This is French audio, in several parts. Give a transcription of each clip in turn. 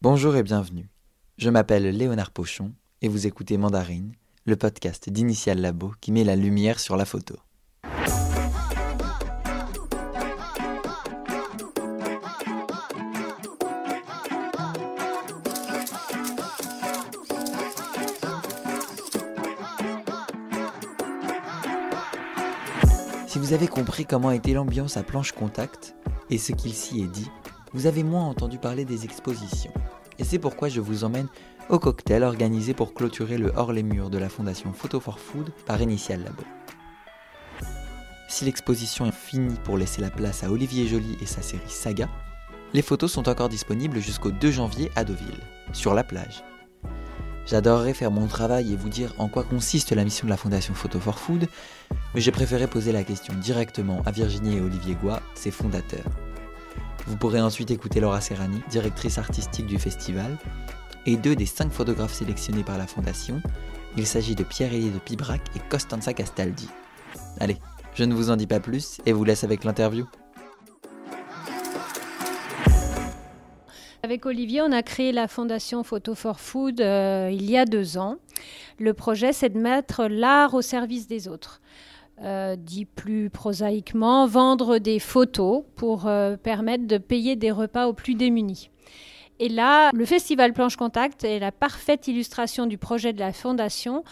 Bonjour et bienvenue. Je m'appelle Léonard Pochon et vous écoutez Mandarine, le podcast d'Initial Labo qui met la lumière sur la photo. Si vous avez compris comment était l'ambiance à planche contact et ce qu'il s'y est dit, vous avez moins entendu parler des expositions. Et c'est pourquoi je vous emmène au cocktail organisé pour clôturer le hors les murs de la fondation Photo for Food par Initial Labo. Si l'exposition est finie pour laisser la place à Olivier Joly et sa série Saga, les photos sont encore disponibles jusqu'au 2 janvier à Deauville, sur la plage. J'adorerais faire mon travail et vous dire en quoi consiste la mission de la fondation Photo for Food, mais j'ai préféré poser la question directement à Virginie et Olivier Goua, ses fondateurs. Vous pourrez ensuite écouter Laura Serrani, directrice artistique du festival, et deux des cinq photographes sélectionnés par la Fondation. Il s'agit de Pierre-Élie de Pibrac et Costanza Castaldi. Allez, je ne vous en dis pas plus et vous laisse avec l'interview. Avec Olivier, on a créé la fondation Photo for Food euh, il y a deux ans. Le projet, c'est de mettre l'art au service des autres. Euh, dit plus prosaïquement, vendre des photos pour euh, permettre de payer des repas aux plus démunis. Et là, le festival Planche Contact est la parfaite illustration du projet de la Fondation,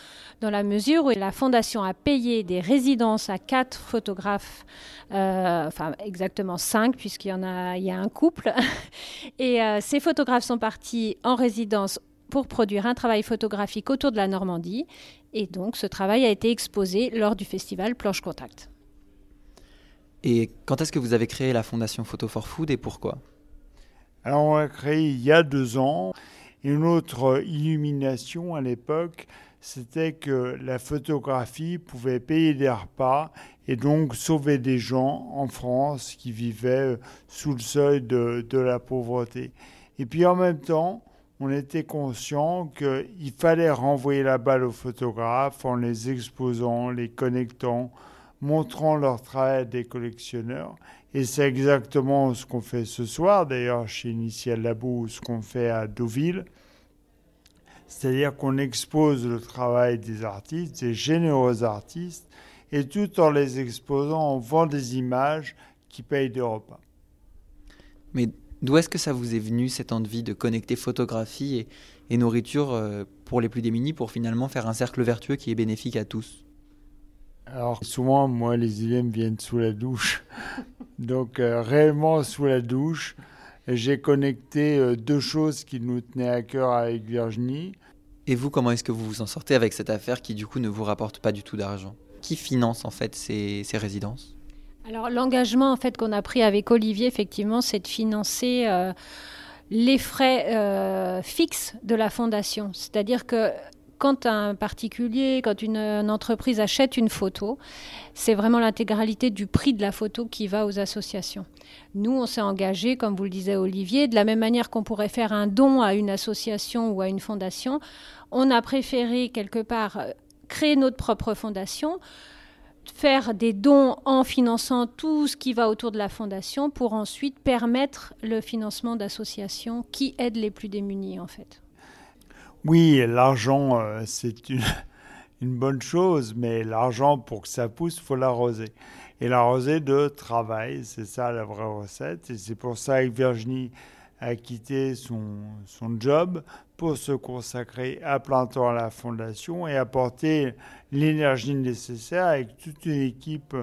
dans la mesure où la Fondation a payé des résidences à quatre photographes, euh, enfin exactement cinq, puisqu'il y en a, il y a un couple. Et ces photographes sont partis en résidence pour produire un travail photographique autour de la Normandie. Et donc ce travail a été exposé lors du festival Planche Contact. Et quand est-ce que vous avez créé la fondation Photo for Food et pourquoi? Alors on l'a créé il y a deux ans. Une autre illumination à l'époque, c'était que la photographie pouvait payer des repas et donc sauver des gens en France qui vivaient sous le seuil de, de la pauvreté. Et puis en même temps, on était conscient qu'il fallait renvoyer la balle aux photographes en les exposant, les connectant, montrant leur travail des collectionneurs. Et c'est exactement ce qu'on fait ce soir, d'ailleurs chez Initial Labo, ce qu'on fait à Deauville. C'est-à-dire qu'on expose le travail des artistes, des généreux artistes, et tout en les exposant, on vend des images qui payent des repas. D'où est-ce que ça vous est venu cette envie de connecter photographie et, nourriture euh, pour les plus démunis pour finalement faire un cercle vertueux qui est bénéfique à tous? Alors souvent, moi, les idées me viennent sous la douche. Donc euh, réellement sous la douche, j'ai connecté euh, deux choses qui nous tenaient à cœur avec Virginie. Et vous, comment est-ce que vous vous en sortez avec cette affaire qui du coup ne vous rapporte pas du tout d'argent? Qui finance en fait ces résidences? Alors l'engagement en fait qu'on a pris avec Olivier, effectivement, c'est de financer euh, les frais euh, fixes de la fondation. C'est-à-dire que quand un particulier, quand une, entreprise achète une photo, c'est vraiment l'intégralité du prix de la photo qui va aux associations. Nous, on s'est engagé, comme vous le disait Olivier, de la même manière qu'on pourrait faire un don à une association ou à une fondation, on a préféré quelque part créer notre propre fondation faire des dons en finançant tout ce qui va autour de la fondation pour ensuite permettre le financement d'associations qui aident les plus démunis en fait. Oui, l'argent, euh, c'est une, bonne chose, mais l'argent, pour que ça pousse, faut l'arroser. Et l'arroser de travail, c'est ça la vraie recette. Et c'est pour ça que Virginie a quitté son, son job pour se consacrer à plein temps à la fondation et apporter l'énergie nécessaire avec toute une équipe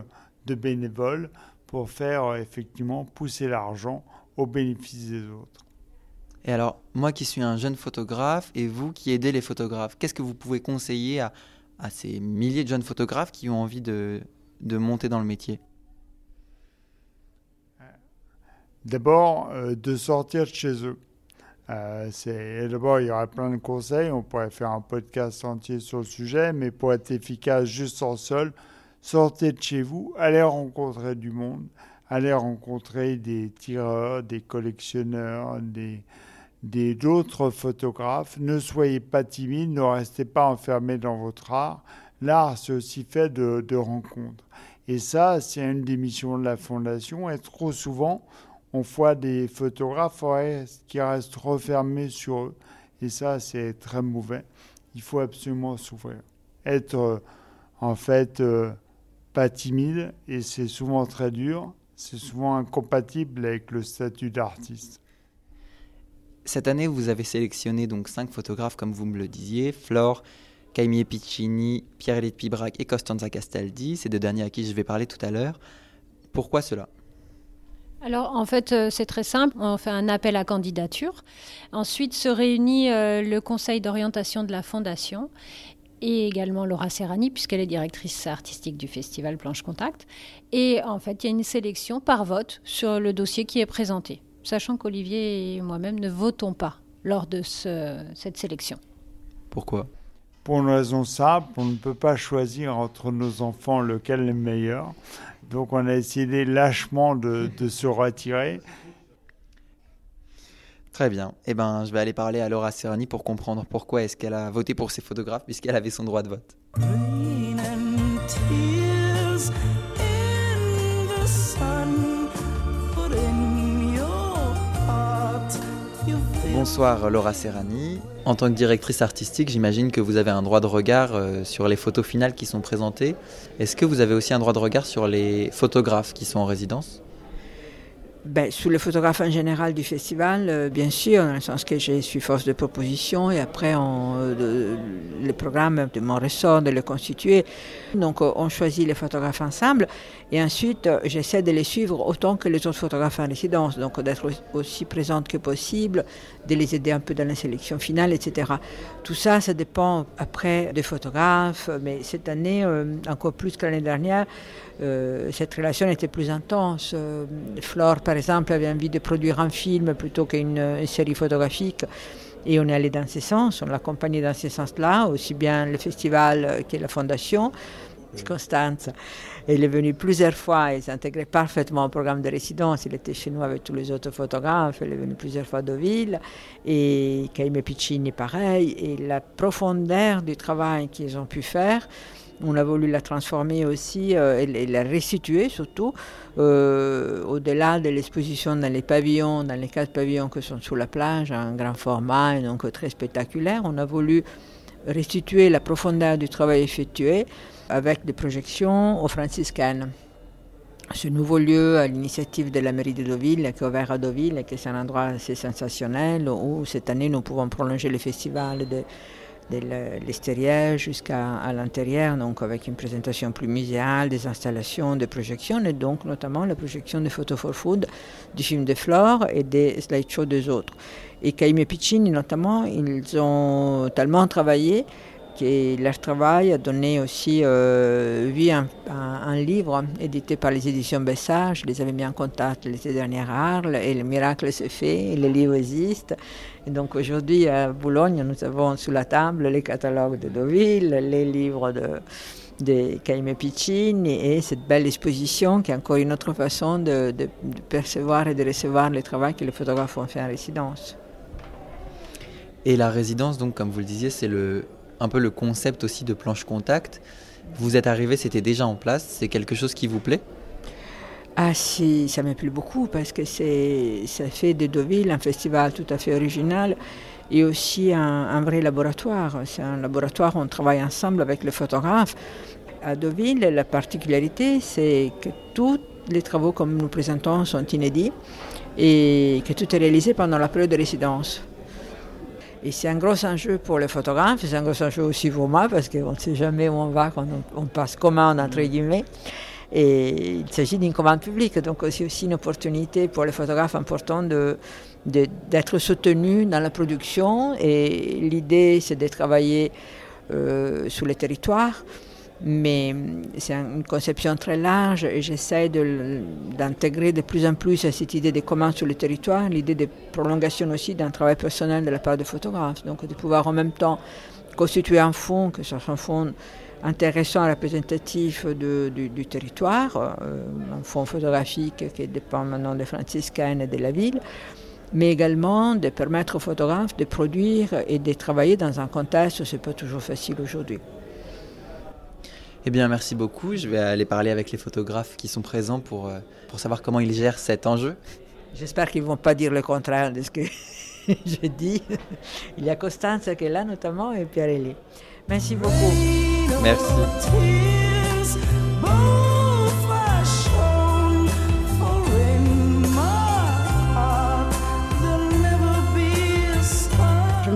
de bénévoles pour faire euh, effectivement pousser l'argent au bénéfice des autres. Et alors, moi qui suis un jeune photographe et vous qui aidez les photographes, qu'est-ce que vous pouvez conseiller à, à, ces milliers de jeunes photographes qui ont envie de, de monter dans le métier? D'abord, euh, de sortir de chez eux. Euh, D'abord, il y aurait plein de conseils. On pourrait faire un podcast entier sur le sujet, mais pour être efficace juste en seul, sortez de chez vous, allez rencontrer du monde, allez rencontrer des tireurs, des collectionneurs, des d'autres photographes. Ne soyez pas timide, ne restez pas enfermé dans votre art. L'art, c'est aussi fait de, de rencontres. Et ça, c'est une des missions de la Fondation. Et trop souvent, on voit des photographes qui restent refermés sur eux. Et ça, c'est très mauvais. Il faut absolument s'ouvrir. Être euh, en fait euh, pas timide, et c'est souvent très dur. C'est souvent incompatible avec le statut d'artiste. Cette année, vous avez sélectionné donc cinq photographes, comme vous me le disiez, Flore, Caimie Piccini, Pierre-Éliott Pibrac et Costanza Castaldi, ces deux derniers à qui je vais parler tout à l'heure. Pourquoi cela? Alors en fait euh, c'est très simple, on fait un appel à candidature. Ensuite se réunit euh, le conseil d'orientation de la fondation et également Laura Serrani puisqu'elle est directrice artistique du festival Planche Contact. Et en fait il y a une sélection par vote sur le dossier qui est présenté, sachant qu'Olivier et moi-même ne votons pas lors de cette sélection. Pourquoi? Pour une raison simple, on ne peut pas choisir entre nos enfants lequel est le meilleur. Donc on a essayé lâchement de, se retirer. Très bien. Eh ben, je vais aller parler à Laura Serrani pour comprendre pourquoi est-ce qu'elle a voté pour ces photographes puisqu'elle avait son droit de vote. Bonsoir Laura Serrani. En tant que directrice artistique, j'imagine que vous avez un droit de regard euh, sur les photos finales qui sont présentées. Est-ce que vous avez aussi un droit de regard sur les photographes qui sont en résidence? Ben, Sous le photographe en général du festival, euh, bien sûr, dans le sens que je suis force de proposition et après on, euh, le programme de mon ressort de le constituer. Donc on choisit les photographes ensemble et ensuite j'essaie de les suivre autant que les autres photographes en résidence, donc d'être aussi présente que possible, de les aider un peu dans la sélection finale, etc. Tout ça, ça dépend après des photographes, mais cette année, encore plus que l'année dernière, euh, cette relation était plus intense. Euh, Flore, par exemple, avait envie de produire un film plutôt qu'une série photographique. Et on est allé dans ce sens, on l'a accompagné dans ce sens-là, aussi bien le festival que la fondation. Constance, elle est venue plusieurs fois, elle s'intégrait parfaitement au programme de résidence, il était chez nous avec tous les autres photographes, elle est venue plusieurs fois de ville, et Caime Piccini pareil, et la profondeur du travail qu'ils ont pu faire, on a voulu la transformer aussi euh, et, la restituer surtout euh, au-delà de l'exposition dans les pavillons, dans les quatre pavillons qui sont sous la plage, un grand format et donc très spectaculaire. On a voulu restituer la profondeur du travail effectué avec des projections au franciscaines. Ce nouveau lieu, à l'initiative de la mairie de Deauville, qui est ouvert à Deauville et qui est un endroit assez sensationnel où cette année nous pouvons prolonger le festival de de l'extérieur jusqu'à l'intérieur, donc avec une présentation plus muséale, des installations, des projections, et donc notamment la projection de Photo for Food, du film de Flore et des slideshows des autres. Et Caïm et Piccini, notamment, ils ont tellement travaillé que leur travail a donné aussi euh, vie à un, livre édité par les éditions Bessard. Je les avais mis en contact l'été dernier à Arles et le miracle s'est fait, le livre existe. Et donc aujourd'hui à Boulogne, nous avons sous la table les catalogues de Deauville, les livres de, de Caime Piccini et cette belle exposition qui est encore une autre façon de, de percevoir et de recevoir le travail que les photographes ont fait en résidence. Et la résidence, donc, comme vous le disiez, c'est le, un peu le concept aussi de planche contact. Vous êtes arrivé, c'était déjà en place. C'est quelque chose qui vous plaît? Ah si, ça me plaît beaucoup parce que c'est, ça fait de Deauville un festival tout à fait original et aussi un, vrai laboratoire. C'est un laboratoire où on travaille ensemble avec les photographes. À Deauville, la particularité, c'est que tous les travaux comme nous présentons sont inédits et que tout est réalisé pendant la période de résidence. Et c'est un gros enjeu pour les photographes, c'est un gros enjeu aussi pour moi parce qu'on ne sait jamais où on va quand on, passe commande, entre guillemets. Et il s'agit d'une commande publique, donc c'est aussi une opportunité pour les photographes important de, d'être soutenus dans la production. Et l'idée, c'est de travailler euh, sur les territoires mais c'est une conception très large et j'essaie d'intégrer de, plus en plus cette idée de commandes sur le territoire, l'idée de prolongation aussi d'un travail personnel de la part des photographes, donc de pouvoir en même temps constituer un fonds, que ce soit un fonds intéressant, représentatif du, territoire, euh, un fonds photographique qui dépend maintenant des franciscaines et de la ville, mais également de permettre aux photographes de produire et de travailler dans un contexte où ce n'est pas toujours facile aujourd'hui. Eh bien, merci beaucoup. Je vais aller parler avec les photographes qui sont présents pour, euh, pour savoir comment ils gèrent cet enjeu. J'espère qu'ils ne vont pas dire le contraire de ce que je dis. Il y a Constance qui est là notamment et Pierre-Élie. Merci beaucoup. Merci.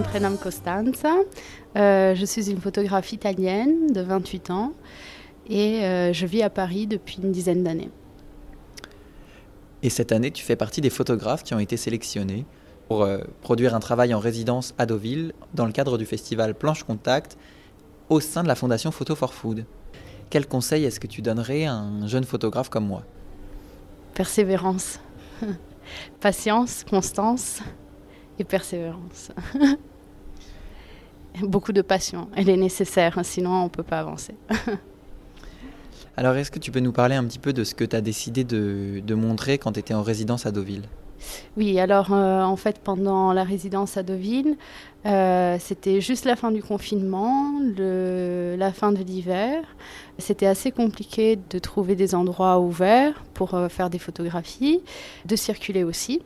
Prénomme Costanza. Euh, je suis une photographe italienne de 28 ans et euh, je vis à Paris depuis une dizaine d'années. Et cette année, tu fais partie des photographes qui ont été sélectionnés pour euh, produire un travail en résidence à Deauville dans le cadre du festival Planche Contact au sein de la fondation Photo for Food. Quel conseil est-ce que tu donnerais à un jeune photographe comme moi? Persévérance, patience, constance et persévérance. Beaucoup de passion, elle est nécessaire, sinon on ne peut pas avancer. Alors est-ce que tu peux nous parler un petit peu de ce que tu as décidé de, de montrer quand tu étais en résidence à Deauville? Oui, alors euh, en fait pendant la résidence à Deauville, euh, c'était juste la fin du confinement, le, la fin de l'hiver. C'était assez compliqué de trouver des endroits ouverts pour euh, faire des photographies, de circuler aussi.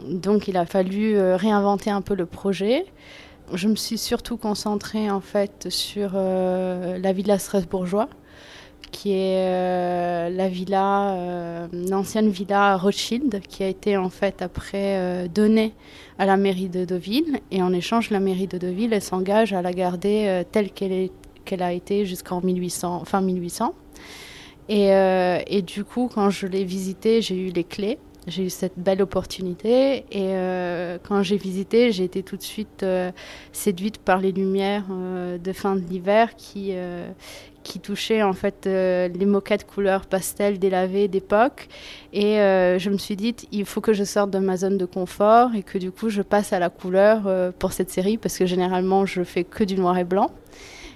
Donc il a fallu réinventer un peu le projet. Je me suis surtout concentrée en fait sur la villa strasbourgeois qui est euh, la villa, euh, l'ancienne villa Rothschild, qui a été en fait après euh, donnée à la mairie de Deauville. Et en échange, la mairie de Deauville, s'engage à la garder telle qu'elle, a été jusqu'en 1800, fin 1800. Et, et, du coup, quand je l'ai visitée, j'ai eu les clés. J'ai eu cette belle opportunité et quand j'ai visité, j'ai été tout de suite séduite par les lumières de fin de l'hiver qui, qui touchait en fait euh, les moquettes couleur pastel délavées d'époque. Et euh, je me suis dit, il faut que je sorte de ma zone de confort et que du coup je passe à la couleur euh, pour cette série parce que généralement je fais que du noir et blanc.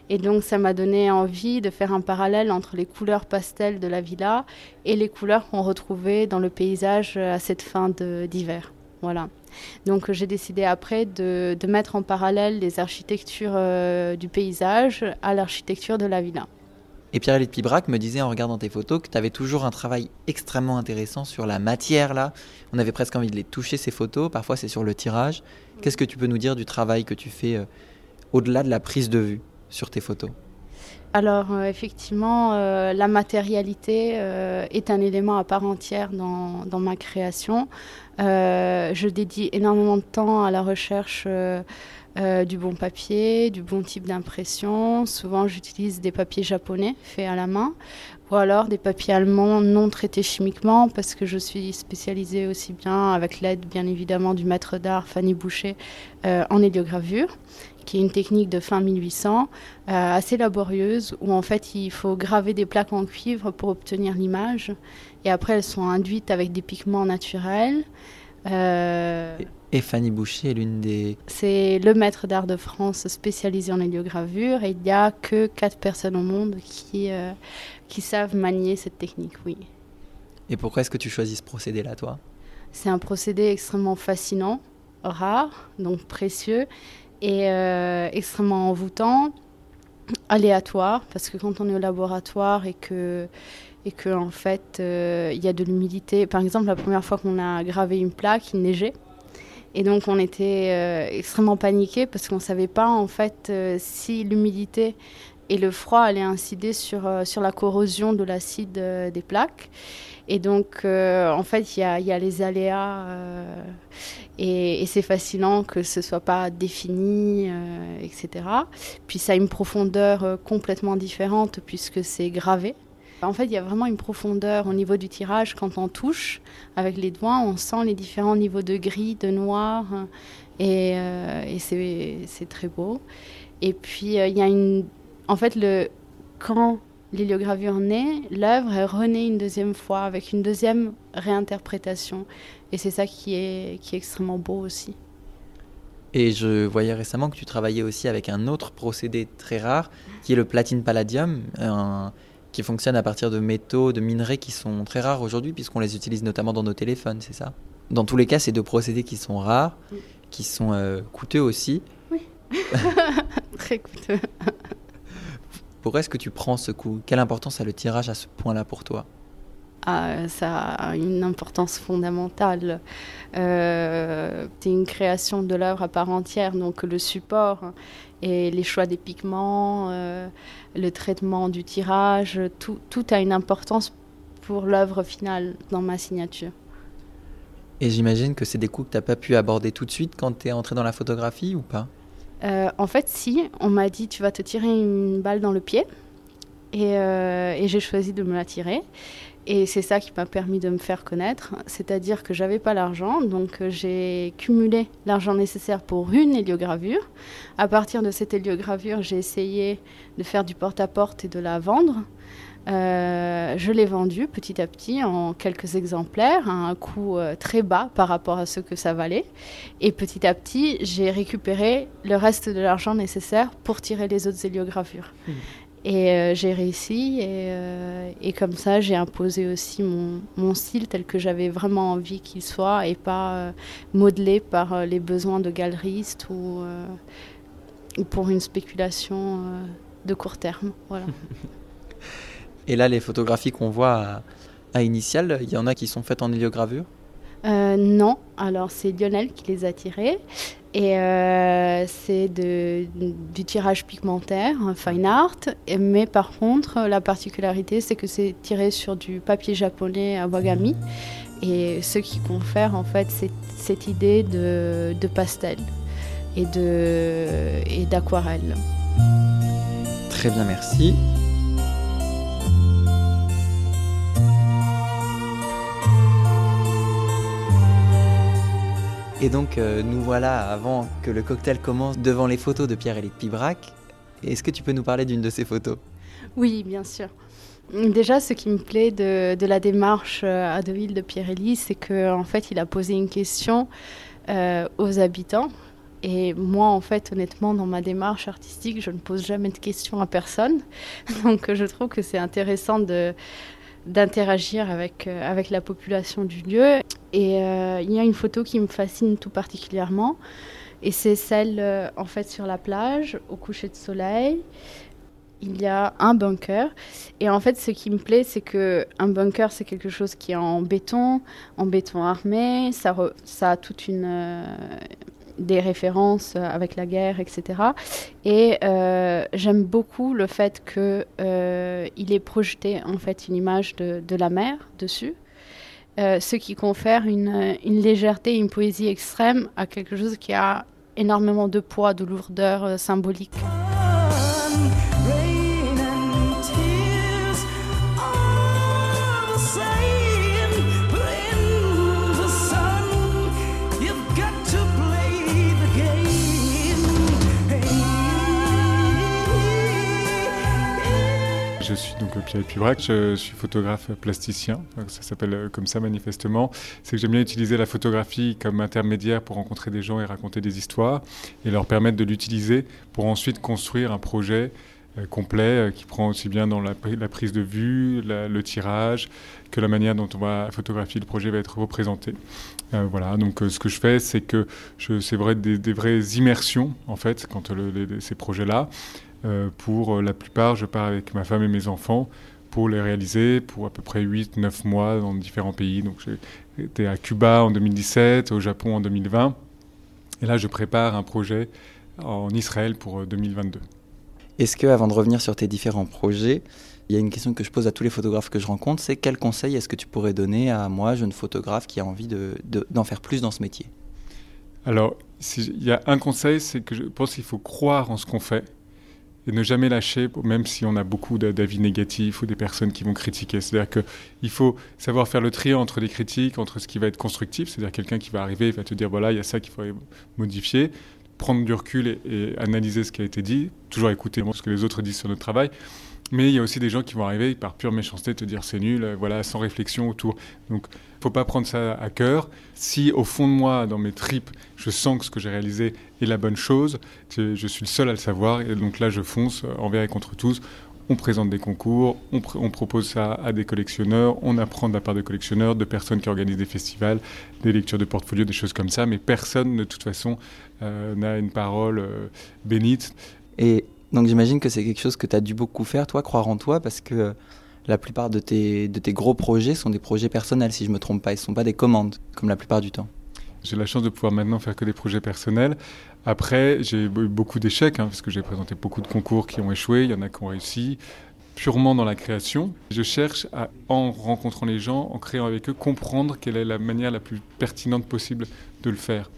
Et donc ça m'a donné envie de faire un parallèle entre les couleurs pastel de la villa et les couleurs qu'on retrouvait dans le paysage à cette fin d'hiver. Voilà. Donc j'ai décidé après de, mettre en parallèle les architectures du paysage à l'architecture de la villa. Et Pierre-Élie Pibrac me disait en regardant tes photos que tu avais toujours un travail extrêmement intéressant sur la matière là. On avait presque envie de les toucher ces photos, parfois c'est sur le tirage. Qu'est-ce que tu peux nous dire du travail que tu fais euh, au-delà de la prise de vue? Sur tes photos alors euh, effectivement, euh, la matérialité est un élément à part entière dans, dans ma création. je dédie énormément de temps à la recherche euh, du bon papier, du bon type d'impression. Souvent, j'utilise des papiers japonais faits à la main ou alors des papiers allemands non traités chimiquement parce que je suis spécialisée aussi bien avec l'aide bien évidemment du maître d'art Fanny Boucher euh, en héliogravure qui est une technique de fin 1800 euh, assez laborieuse où en fait il faut graver des plaques en cuivre pour obtenir l'image et après elles sont induites avec des pigments naturels. Et Fanny Boucher est l'une des... C'est le maître d'art de France spécialisé en héliogravure et il n'y a que quatre personnes au monde qui, euh, qui savent manier cette technique, oui. Et pourquoi est-ce que tu choisis ce procédé-là, toi? C'est un procédé extrêmement fascinant, rare, donc précieux, et euh, extrêmement envoûtant, aléatoire, parce que quand on est au laboratoire et que et que en fait euh, il y a de l'humidité. Par exemple, la première fois qu'on a gravé une plaque, il neigeait. Et donc on était euh, extrêmement paniqués parce qu'on ne savait pas en fait euh, si l'humidité et le froid allaient incider sur, euh, sur la corrosion de l'acide des plaques. Et donc en fait il y a, y a, les aléas et, et c'est fascinant que ce soit pas défini, etc. Puis ça a une profondeur complètement différente puisque c'est gravé. En fait, il y a vraiment une profondeur au niveau du tirage. Quand on touche avec les doigts, on sent les différents niveaux de gris, de noir, et, euh, c'est très beau. Et puis, euh, il y a une. En fait, le, quand l'héliogravure naît, l'œuvre renée une deuxième fois avec une deuxième réinterprétation. Et c'est ça qui est, qui est extrêmement beau aussi. Et je voyais récemment que tu travaillais aussi avec un autre procédé très rare, qui est le platine palladium, qui fonctionnent à partir de métaux, de minerais qui sont très rares aujourd'hui, puisqu'on les utilise notamment dans nos téléphones, c'est ça? Dans tous les cas, c'est deux procédés qui sont rares, qui sont euh, coûteux aussi. Oui, très coûteux. Pourquoi est-ce que tu prends ce coup? Quelle importance a le tirage à ce point-là pour toi? Ça a une importance fondamentale. Euh, c'est une création de l'œuvre à part entière, donc le support et les choix des pigments, euh, le traitement du tirage, tout, tout a une importance pour l'œuvre finale dans ma signature. Et j'imagine que c'est des coups que tu n'as pas pu aborder tout de suite quand tu es entré dans la photographie ou pas? Euh, En fait, si. On m'a dit tu vas te tirer une balle dans le pied. Et, euh, et j'ai choisi de me la tirer. Et c'est ça qui m'a permis de me faire connaître. C'est-à-dire que j'avais pas l'argent, donc euh, j'ai cumulé l'argent nécessaire pour une héliogravure. À partir de cette héliogravure, j'ai essayé de faire du porte-à-porte et de la vendre. Euh, je l'ai vendu petit à petit en quelques exemplaires à un coût euh, très bas par rapport à ce que ça valait. Et petit à petit, j'ai récupéré le reste de l'argent nécessaire pour tirer les autres héliogravures. Hmm. Et euh, j'ai réussi et, et, comme ça, j'ai imposé aussi mon, mon, style tel que j'avais vraiment envie qu'il soit et pas modelé par les besoins de galeristes ou, ou pour une spéculation de court terme. Voilà. Et là, les photographies qu'on voit à, Initial, il y en a qui sont faites en héliogravure? Euh, Non, alors c'est Lionel qui les a tirées. Et euh, c'est du tirage pigmentaire, fine art. Mais par contre, la particularité, c'est que c'est tiré sur du papier japonais à wagami. Et ce qui confère en fait cette, idée de, pastel et d'aquarelle. Très bien, merci. Et donc, euh, nous voilà avant que le cocktail commence devant les photos de Pierre-Élic Pibrac. Est-ce que tu peux nous parler d'une de ces photos? Oui, bien sûr. Déjà, ce qui me plaît de, la démarche euh, à Deauville de Pierre-Élic, c'est qu'en en fait, il a posé une question euh, aux habitants. Et moi, en fait, honnêtement, dans ma démarche artistique, je ne pose jamais de questions à personne. Donc, je trouve que c'est intéressant de, d'interagir avec, euh, avec la population du lieu. Et euh, il y a une photo qui me fascine tout particulièrement, et c'est celle euh, en fait sur la plage, au coucher de soleil. Il y a un bunker. Et en fait, ce qui me plaît, c'est que un bunker, c'est quelque chose qui est en béton, en béton armé. Ça, ça a toute une, des références euh, avec la guerre, etc. Et euh, j'aime beaucoup le fait qu'il euh, projeté en fait une image de, la mer dessus. ce qui confère une, légèreté, une poésie extrême à quelque chose qui a énormément de poids, de lourdeur symbolique. Suis donc Pierre Pibrac, je suis photographe plasticien, ça s'appelle euh, comme ça manifestement. C'est que j'aime bien utiliser la photographie comme intermédiaire pour rencontrer des gens et raconter des histoires et leur permettre de l'utiliser pour ensuite construire un projet euh, complet euh, qui prend aussi bien dans la, prise de vue, le tirage, que la manière dont on va photographier le projet va être représenté. voilà, donc ce que je fais, c'est que c'est vrai des, des, vraies immersions en fait quand ces projets-là. Euh, pour euh, la plupart, je pars avec ma femme et mes enfants pour les réaliser pour à peu près 8-9 mois dans différents pays. Donc été à Cuba en 2017, au Japon en 2020. Et là, je prépare un projet en Israël pour 2022. Euh, est-ce que, avant de revenir sur tes différents projets, il y a une question que je pose à tous les photographes que je rencontre, c'est quel conseil est-ce que tu pourrais donner à moi, jeune photographe, qui a envie d'en faire plus dans ce métier? Alors, il y a un conseil, c'est que je pense qu'il faut croire en ce qu'on fait et ne jamais lâcher, même si on a beaucoup d'avis négatifs ou des personnes qui vont critiquer. C'est-à-dire qu'il faut savoir faire le tri entre les critiques, entre ce qui va être constructif, c'est-à-dire quelqu'un qui va arriver et va te dire voilà, il y a ça qu'il faudrait modifier, prendre du recul et, et, analyser ce qui a été dit, toujours écouter ce que les autres disent sur notre travail, mais il y a aussi des gens qui vont arriver par pure méchanceté te dire c'est nul, euh, voilà, sans réflexion autour. Donc, faut pas prendre ça à cœur. Si au fond de moi, dans mes tripes, je sens que ce que j'ai réalisé est la bonne chose, je suis le seul à le savoir, et donc là, je fonce euh, envers et contre tous. On présente des concours, on, propose ça à des collectionneurs, on apprend de la part de collectionneurs, de personnes qui organisent des festivals, des lectures de portfolio, des choses comme ça, mais personne, de toute façon, euh, n'a une parole bénite. Et donc j'imagine que c'est quelque chose que tu as dû beaucoup faire, toi, croire en toi, parce que la plupart de tes, de tes gros projets sont des projets personnels, si je ne me trompe pas. Ils ne sont pas des commandes, comme la plupart du temps. J'ai la chance de pouvoir maintenant faire que des projets personnels. Après, j'ai eu beaucoup d'échecs, hein, parce que j'ai présenté beaucoup de concours qui ont échoué, il y en a qui ont réussi, purement dans la création. Je cherche en rencontrant les gens, en créant avec eux, comprendre quelle est la manière la plus pertinente possible de le faire.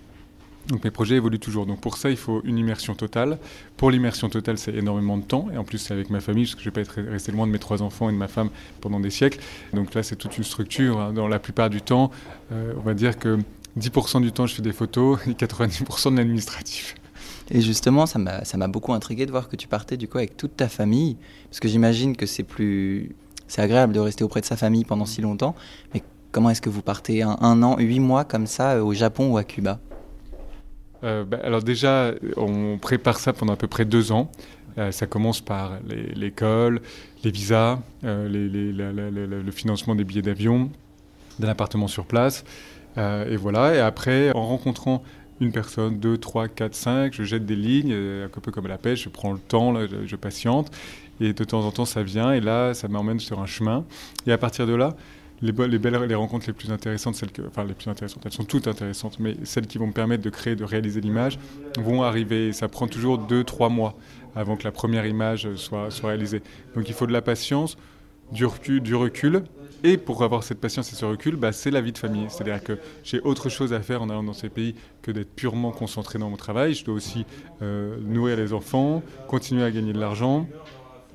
Donc mes projets évoluent toujours. Donc pour ça, il faut une immersion totale. Pour l'immersion totale, c'est énormément de temps. Et en plus, c'est avec ma famille, parce que je ne vais pas être resté loin de mes trois enfants et de ma femme pendant des siècles. Donc là, c'est toute une structure. Hein. Dans la plupart du temps, euh, on va dire que 10% du temps, je fais des photos et 90% de l'administratif. Et justement, ça m'a beaucoup intrigué de voir que tu partais du coup avec toute ta famille. Parce que j'imagine que c'est plus... C'est agréable de rester auprès de sa famille pendant si longtemps. Mais comment est-ce que vous partez un, un an, huit mois comme ça au Japon ou à Cuba? Euh, bah, alors déjà, on prépare ça pendant à peu près deux ans. Euh, ça commence par l'école, les, visas, euh, le financement des billets d'avion, d'un appartement sur place. et voilà. Et après, en rencontrant une personne, deux, trois, quatre, cinq, je jette des lignes, un peu comme à la pêche, je prends le temps, je, je, patiente. Et de temps en temps, ça vient. Et là, ça m'emmène sur un chemin. Et à partir de là, les, les, belles, les rencontres les plus intéressantes, enfin les plus intéressantes, elles sont toutes intéressantes, mais celles qui vont me permettre de créer, de réaliser l'image, vont arriver. ça prend toujours deux, trois mois avant que la première image soit, soit réalisée. Donc il faut de la patience, du recul, du recul. Et pour avoir cette patience et ce recul, bah, c'est la vie de famille. C'est-à-dire que j'ai autre chose à faire en allant dans ces pays que d'être purement concentré dans mon travail. Je dois aussi euh, nourrir les enfants, continuer à gagner de l'argent,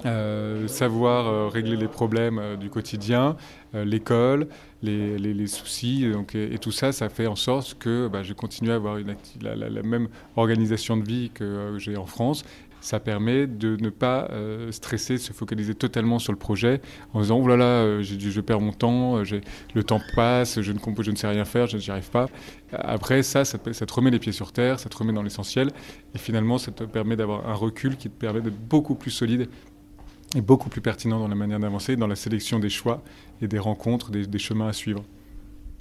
euh, savoir euh, régler les problèmes euh, du quotidien, l'école, les, soucis, donc, et, tout ça, ça fait en sorte que bah, je continue à avoir la, même organisation de vie que j'ai en France. Ça permet de ne pas stresser, se focaliser totalement sur le projet en disant oh là là, je perds mon temps, le temps passe, je ne, sais rien faire, je n'y arrive pas. Après ça, ça ça te remet les pieds sur terre, ça te remet dans l'essentiel, et finalement, ça te permet d'avoir un recul qui te permet d'être beaucoup plus solide est beaucoup plus pertinent dans la manière d'avancer, dans la sélection des choix et des rencontres, des, chemins à suivre.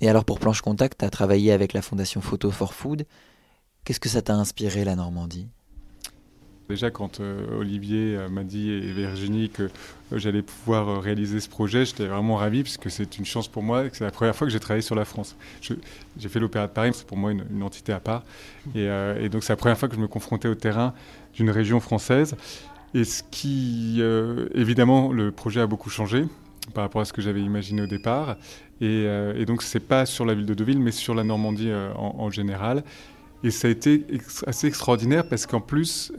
Et alors pour Planche Contact, tu as travaillé avec la fondation Photo for Food. Qu'est-ce que ça t'a inspiré la Normandie? Déjà, quand euh, Olivier euh, m'a dit et Virginie que euh, j'allais pouvoir réaliser ce projet, j'étais vraiment ravi parce que c'est une chance pour moi. C'est la première fois que j'ai travaillé sur la France. J'ai fait l'Opéra de Paris, c'est pour moi une, entité à part. Et, et donc, c'est la première fois que je me confrontais au terrain d'une région française. Et ce qui, euh, évidemment, le projet a beaucoup changé par rapport à ce que j'avais imaginé au départ. Et, euh, et donc, ce n'est pas sur la ville de Deauville, mais sur la Normandie euh, en, général. Et ça a été assez extraordinaire parce qu'en plus,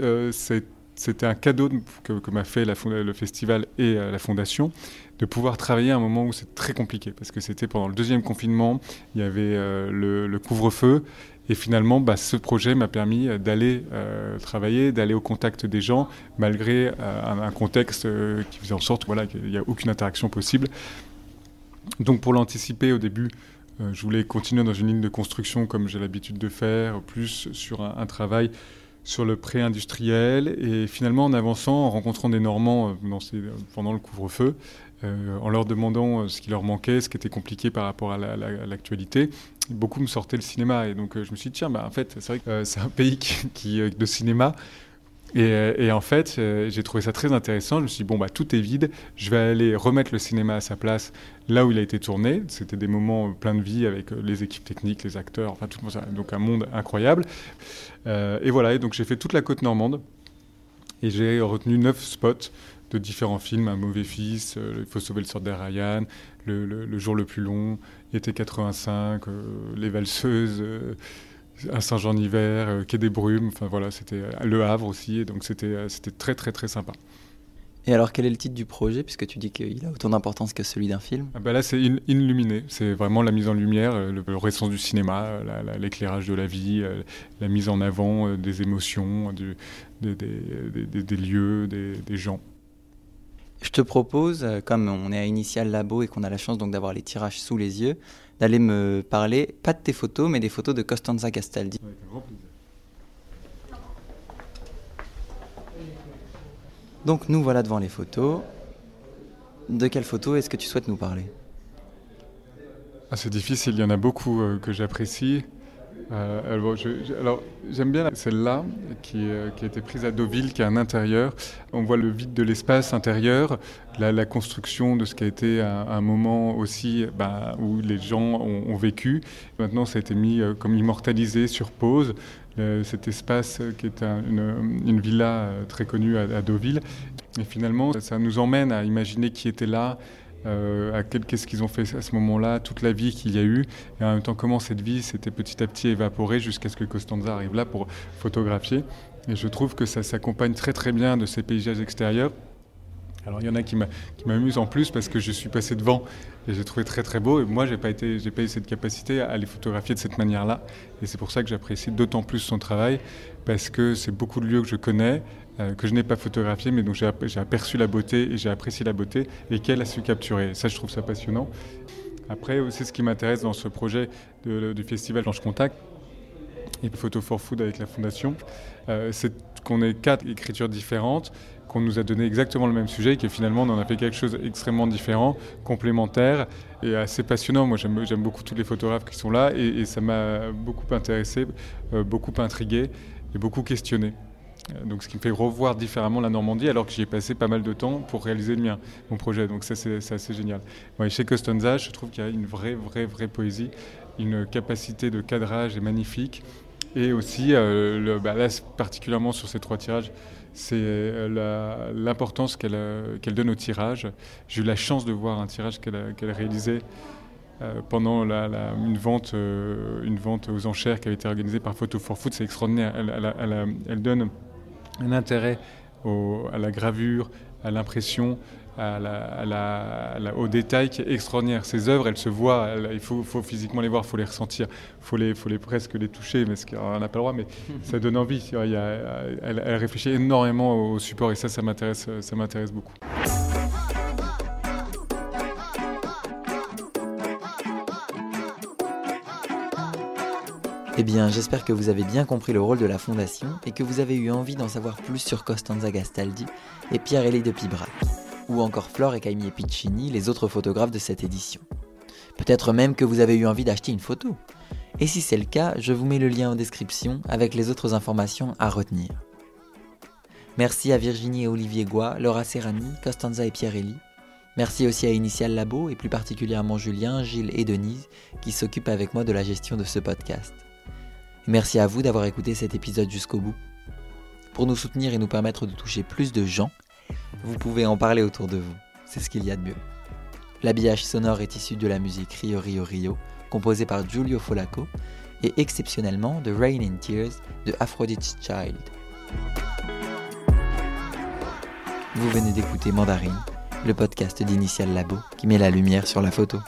c'était un cadeau que, m'a fait le festival et la fondation de pouvoir travailler à un moment où c'est très compliqué parce que c'était pendant le deuxième confinement, il y avait le couvre-feu et finalement, bah, ce projet m'a permis euh, d'aller euh, travailler, d'aller au contact des gens, malgré euh, un, contexte qui faisait en sorte voilà, qu'il n'y a aucune interaction possible. Donc pour l'anticiper au début, je voulais continuer dans une ligne de construction comme j'ai l'habitude de faire, plus sur un, travail sur le pré-industriel. Et finalement, en avançant, en rencontrant des Normands pendant le couvre-feu, en leur demandant ce qui leur manquait, ce qui était compliqué par rapport à l'actualité, beaucoup me sortaient le cinéma. Et donc, euh, je me suis dit, tiens, bah, en fait, c'est vrai que euh, c'est un pays qui, euh, de cinéma. Et, en fait, j'ai trouvé ça très intéressant. Je me suis dit, bon, bah, tout est vide. Je vais aller remettre le cinéma à sa place là où il a été tourné. C'était des moments pleins de vie avec les équipes techniques, les acteurs, enfin, tout ça. Donc, un monde incroyable. et voilà. Et donc, j'ai fait toute la côte normande. Et j'ai retenu neuf spots de différents films, Un mauvais fils, Il faut sauver le soldat Ryan, le, jour le plus long, été 85, euh, les valseuses, euh, à Saint-Jean-Hiver, euh, Quai des Brumes, enfin voilà, c'était Le Havre aussi, et donc c'était très très très sympa. Et alors, quel est le titre du projet, puisque tu dis qu'il a autant d'importance que celui d'un film? Ah bah Là, c'est Illuminé. C'est vraiment la mise en lumière, le, le du cinéma, l'éclairage de la vie, la mise en avant des émotions, du, des, des, des, lieux, des, gens. Je te propose, euh, comme on est à Initial Labo et qu'on a la chance donc d'avoir les tirages sous les yeux, d'aller me parler, pas de tes photos, mais des photos de Costanza Castaldi. Avec un grand plaisir. Donc nous voilà devant les photos. De quelle photo est-ce que tu souhaites nous parler? Ah, C'est difficile, il y en a beaucoup euh, que j'apprécie. Alors, j'aime bien celle-là qui, qui, a été prise à Deauville, qui est un intérieur. On voit le vide de l'espace intérieur, la, construction de ce qui a été un, moment aussi bah, où les gens ont, vécu. Maintenant, ça a été mis comme immortalisé sur pause. cet espace qui est une, villa très connue à Deauville. Et finalement, ça nous emmène à imaginer qui était là, euh, qu'est-ce qu'ils ont fait à ce moment-là, toute la vie qu'il y a eu, et en même temps comment cette vie s'était petit à petit évaporée jusqu'à ce que Costanza arrive là pour photographier. Et je trouve que ça s'accompagne très très bien de ces paysages extérieurs. Alors il y en a qui m'amusent en plus parce que je suis passé devant et j'ai trouvé très très beau et moi j'ai pas pas eu cette capacité à les photographier de cette manière-là et c'est pour ça que j'apprécie d'autant plus son travail parce que c'est beaucoup de lieux que je connais euh, que je n'ai pas photographié, mais dont j'ai aperçu la beauté et j'ai apprécié la beauté et qu'elle a su capturer. Ça, je trouve ça passionnant. Après, c'est ce qui m'intéresse dans ce projet du festival Blanche Contact et Photo for Food avec la Fondation, euh, c'est qu'on ait quatre écritures différentes, qu'on nous a donné exactement le même sujet et que finalement on en a fait quelque chose d'extrêmement différent, complémentaire et assez passionnant. Moi j'aime beaucoup tous les photographes qui sont là et, ça m'a beaucoup intéressé, euh, beaucoup intrigué et beaucoup questionné. Euh, donc, ce qui me fait revoir différemment la Normandie, alors que j'y ai passé pas mal de temps pour réaliser le mien, mon projet. Donc ça, c'est assez génial. chez Costanza, je trouve qu'il y a une vraie, vraie, vraie poésie, une capacité de cadrage est magnifique. Et aussi, euh, bah, là, particulièrement sur ces trois tirages, c'est euh, l'importance qu'elle donne au tirage. J'ai eu la chance de voir un tirage qu'elle a, pendant une, vente, une vente aux enchères qui avait été organisée par Photo for Food. C'est extraordinaire. Elle donne un intérêt à la gravure, à l'impression, à la, au détail qui est extraordinaire. Ces œuvres, elles se voient, il faut, physiquement les voir, il faut les ressentir, il faut, les, faut les presque les toucher, mais on n'a pas le droit, mais ça donne envie. Il elle, elle, réfléchit énormément au support et ça, ça m'intéresse beaucoup. Eh bien, j'espère que vous avez bien compris le rôle de la Fondation et que vous avez eu envie d'en savoir plus sur Costanza Gastaldi et Pierre-Élie de Pibrac, ou encore Flore et Caimi Piccini, les autres photographes de cette édition. Peut-être même que vous avez eu envie d'acheter une photo. Et si c'est le cas, je vous mets le lien en description avec les autres informations à retenir. Merci à Virginie et Olivier Goua, Laura Serrani, Costanza et Pierre-Élie. Merci aussi à Initial Labo et plus particulièrement Julien, Gilles et Denise qui s'occupent avec moi de la gestion de ce podcast. Merci à vous d'avoir écouté cet épisode jusqu'au bout. Pour nous soutenir et nous permettre de toucher plus de gens, vous pouvez en parler autour de vous. C'est ce qu'il y a de mieux. L'habillage sonore est issu de la musique Rio Rio Rio, composée par Giulio Folaco, et exceptionnellement de Rain in Tears de Aphrodite's Child. Vous venez d'écouter Mandarine, le podcast d'Initial Labo qui met la lumière sur la photo.